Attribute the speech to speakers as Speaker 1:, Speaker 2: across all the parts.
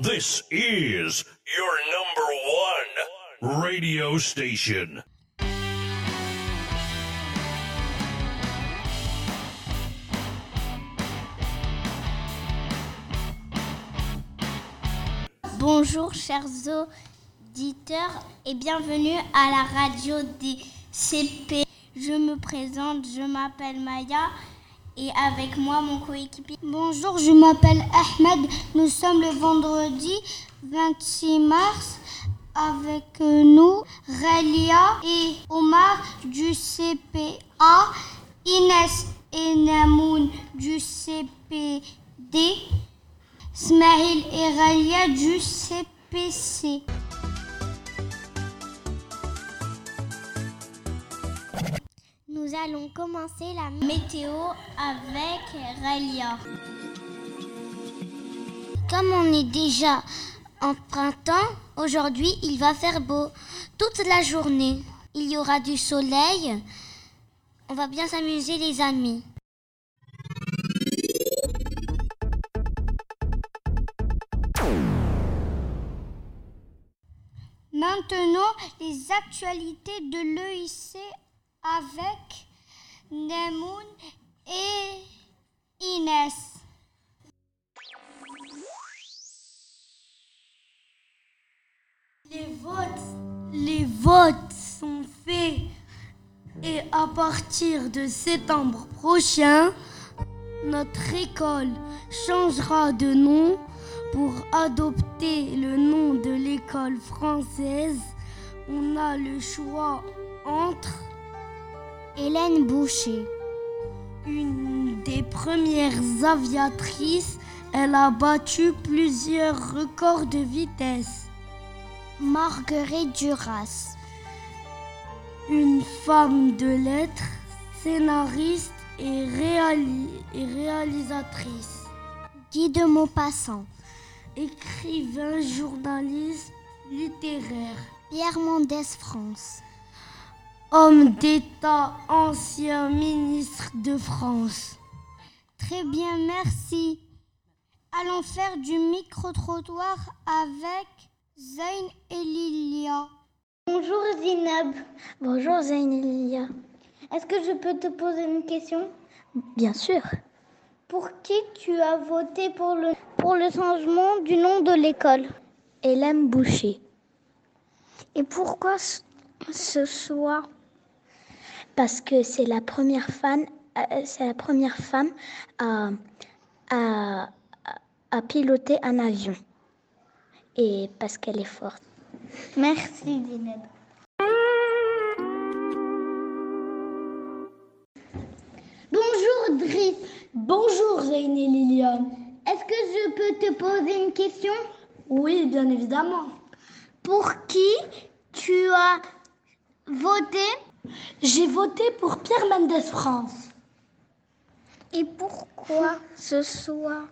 Speaker 1: This is your number one radio station.
Speaker 2: Bonjour chers auditeurs et bienvenue à la radio des CP. Je me présente, je m'appelle Maya et avec moi mon coéquipier.
Speaker 3: Bonjour, je m'appelle Ahmed. Nous sommes le vendredi 26 mars avec nous Relia et Omar du CPA, Inès et Namoun du CPD, Smahil et Relia du CPC.
Speaker 2: Nous allons commencer la météo avec Relia.
Speaker 3: Comme on est déjà en printemps, aujourd'hui il va faire beau toute la journée. Il y aura du soleil. On va bien s'amuser les amis. Maintenant, les actualités de l'EIC avec Nemoun et Inès.
Speaker 4: Les votes, les votes sont faits et à partir de septembre prochain, notre école changera de nom pour adopter le nom de l'école française. On a le choix entre
Speaker 3: Hélène Boucher.
Speaker 4: une des premières aviatrices. Elle a battu plusieurs records de vitesse.
Speaker 3: Marguerite Duras.
Speaker 4: Une femme de lettres, scénariste et, réali- et réalisatrice.
Speaker 3: Guy de Maupassant.
Speaker 4: Écrivain, journaliste, littéraire.
Speaker 3: Pierre Mendès France.
Speaker 4: Homme d'État, ancien ministre de France.
Speaker 3: Très bien, merci. Allons faire du micro-trottoir avec Zayn et Lilia.
Speaker 2: Bonjour Zinab.
Speaker 3: Bonjour Zayn et Lilia.
Speaker 2: Est-ce que je peux te poser une question?
Speaker 3: Bien sûr.
Speaker 2: Pour qui tu as voté pour le, pour le changement du nom de l'école?
Speaker 3: Hélène Boucher. Et pourquoi ce- ce choix Parce que c'est la première femme, euh, femme à, à, piloter un avion. Et parce qu'elle est forte.
Speaker 2: Merci Zinab. Bonjour Driss.
Speaker 4: Bonjour Zayn et Lilia.
Speaker 2: Est-ce que je peux te poser une question?
Speaker 4: Oui, bien évidemment.
Speaker 2: Pour qui tu as voté
Speaker 4: J'ai voté pour Pierre Mendès France.
Speaker 2: et pourquoi ce soir?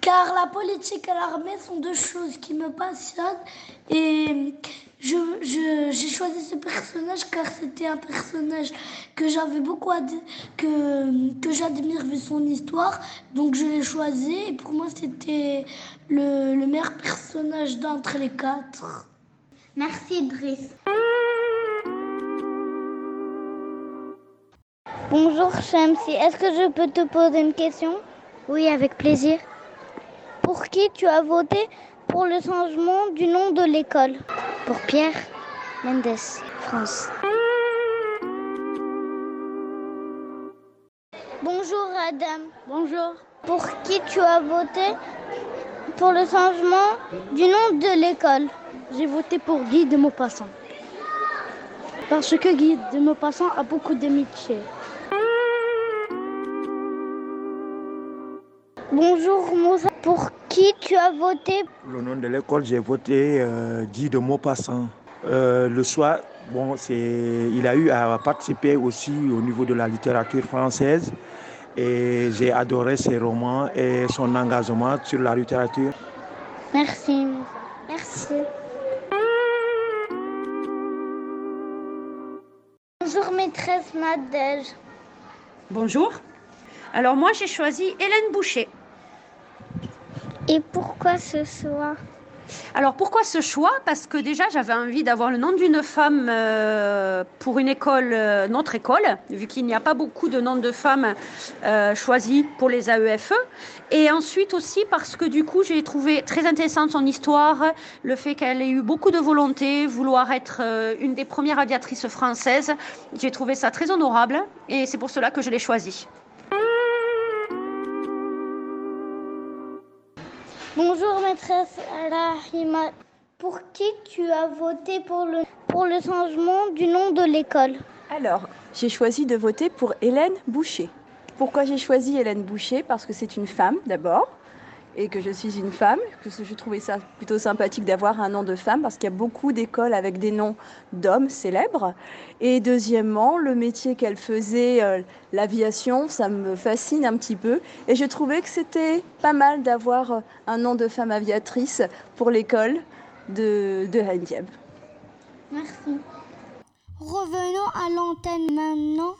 Speaker 4: Car la politique et l'armée sont deux choses qui me passionnent et je, je- j'ai choisi ce personnage car c'était un personnage que j'avais beaucoup que, que j'admire vu son histoire. Donc je l'ai choisi et pour moi c'était le, le meilleur personnage d'entre les quatre.
Speaker 2: Merci Driss. Bonjour Shamsi, est-ce que je peux te poser une question?
Speaker 3: Oui, avec plaisir.
Speaker 2: Pour qui tu as voté pour le changement du nom de l'école?
Speaker 3: Pour Pierre Mendès France.
Speaker 2: Bonjour Adam.
Speaker 3: Bonjour.
Speaker 2: Pour qui tu as voté pour le changement du nom de l'école?
Speaker 3: J'ai voté pour Guy de Maupassant. Parce que Guy de Maupassant a beaucoup d'amitié.
Speaker 2: Bonjour Moussa. Pour qui tu as voté?
Speaker 5: Le nom de l'école, j'ai voté euh, Guy de Maupassant. Euh, le soir, bon, c'est, il a eu à participer aussi au niveau de la littérature française et j'ai adoré ses romans et son engagement sur la littérature.
Speaker 2: Merci Moussa. Merci. Bonjour maîtresse Nadège.
Speaker 6: Bonjour. Alors moi j'ai choisi Hélène Boucher.
Speaker 2: Et pourquoi ce choix?
Speaker 6: Alors pourquoi ce choix? Parce que déjà j'avais envie d'avoir le nom d'une femme euh, pour une école, euh, notre école, vu qu'il n'y a pas beaucoup de noms de femmes euh, choisis pour les AEFE. Et ensuite aussi parce que du coup j'ai trouvé très intéressante son histoire, le fait qu'elle ait eu beaucoup de volonté, vouloir être une des premières aviatrices françaises. J'ai trouvé ça très honorable et c'est pour cela que je l'ai choisie.
Speaker 2: Bonjour maîtresse Rahima. Pour qui tu as voté pour le, pour le changement du nom de l'école?
Speaker 7: Alors, j'ai choisi de voter pour Hélène Boucher. Pourquoi j'ai choisi Hélène Boucher? Parce que c'est une femme d'abord et que je suis une femme, que je trouvais ça plutôt sympathique d'avoir un nom de femme parce qu'il y a beaucoup d'écoles avec des noms d'hommes célèbres. Et deuxièmement, le métier qu'elle faisait, euh, l'aviation, ça me fascine un petit peu. Et je trouvais que c'était pas mal d'avoir euh, un nom de femme aviatrice pour l'école de, de
Speaker 2: Merci.
Speaker 3: Revenons à l'antenne maintenant.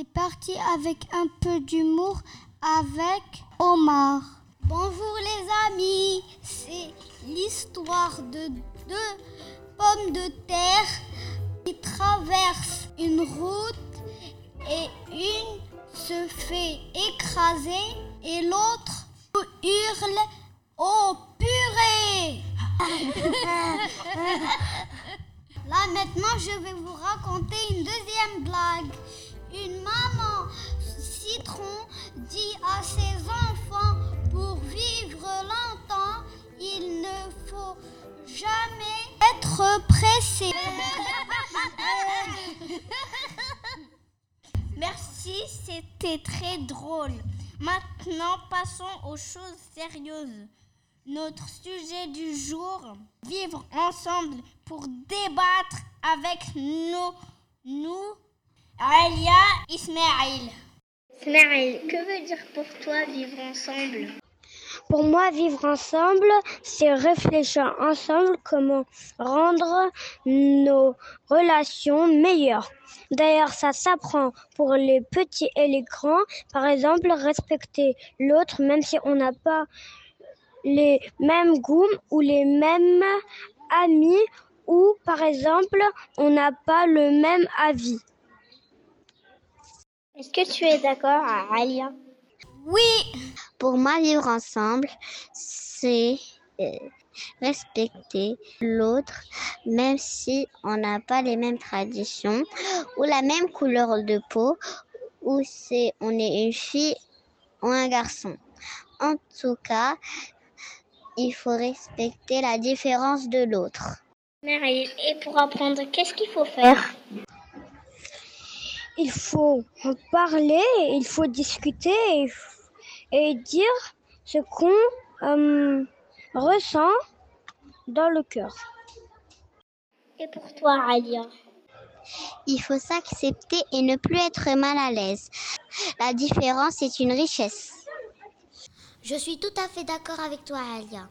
Speaker 3: C'est parti avec un peu d'humour avec Omar. Bonjour les amis, c'est l'histoire de deux pommes de terre qui traversent une route et une se fait écraser et l'autre hurle Oh purée Là maintenant je vais vous raconter une deuxième blague. Une maman citron dit à ses enfants pour vivre longtemps, il ne faut jamais être pressé. Merci, c'était très drôle. Maintenant, passons aux choses sérieuses. Notre sujet du jour, vivre ensemble pour débattre avec nos, nous Alia Ismail.
Speaker 2: Ismail, que veut dire pour toi vivre ensemble?
Speaker 8: Pour moi, vivre ensemble, c'est réfléchir ensemble comment rendre nos relations meilleures. D'ailleurs, ça s'apprend pour les petits et les grands. Par exemple, respecter l'autre même si on n'a pas les mêmes goûts ou les mêmes amis ou par exemple on n'a pas le même avis.
Speaker 2: Est-ce que tu es d'accord, Alia?
Speaker 3: Oui.
Speaker 9: Pour moi, vivre ensemble, c'est euh, respecter l'autre, même si on n'a pas les mêmes traditions ou la même couleur de peau, ou c'est on est une fille ou un garçon. En tout cas, il faut respecter la différence de l'autre.
Speaker 2: Et pour apprendre, qu'est-ce qu'il faut faire?
Speaker 8: Il faut parler, il faut discuter et, dire ce qu'on euh, ressent dans le cœur.
Speaker 2: Et pour toi, Alia?
Speaker 9: Il faut s'accepter et ne plus être mal à l'aise. La différence est une richesse.
Speaker 10: Je suis tout à fait d'accord avec toi, Alia.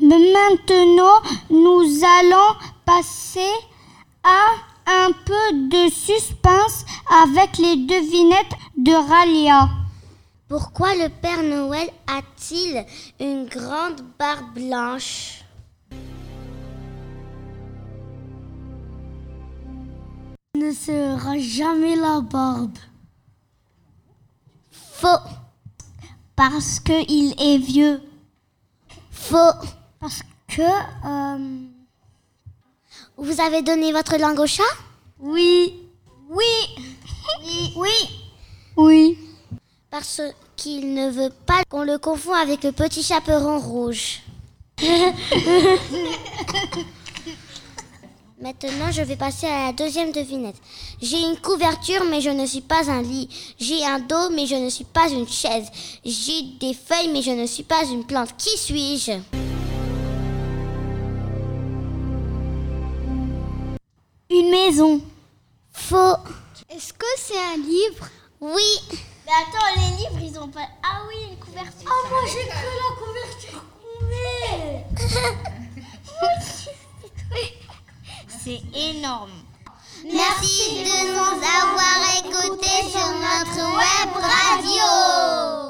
Speaker 3: Maintenant, nous allons passer à un peu de suspense avec les devinettes de Ralia.
Speaker 10: Pourquoi le Père Noël a-t-il une grande barbe blanche?
Speaker 3: Ne sera jamais la barbe.
Speaker 10: Faux.
Speaker 3: Parce qu'il est vieux.
Speaker 10: Faux.
Speaker 3: Parce que... Euh,
Speaker 10: Vous avez donné votre langue au chat?
Speaker 3: Oui.
Speaker 10: Oui.
Speaker 3: Oui. Oui. Oui.
Speaker 10: Parce qu'il ne veut pas qu'on le confond avec le petit chaperon rouge. Maintenant, je vais passer à la deuxième devinette. J'ai une couverture, mais je ne suis pas un lit. J'ai un dos, mais je ne suis pas une chaise. J'ai des feuilles, mais je ne suis pas une plante. Qui suis-je?
Speaker 3: une maison.
Speaker 10: Faux.
Speaker 3: Est-ce que c'est un livre?
Speaker 10: Oui.
Speaker 11: Mais attends, les livres, ils ont pas. Ah oui, une couverture.
Speaker 4: Ah, oh, moi j'ai cru la couverture
Speaker 11: c'est énorme.
Speaker 9: Merci de nous avoir écoutés sur notre web radio.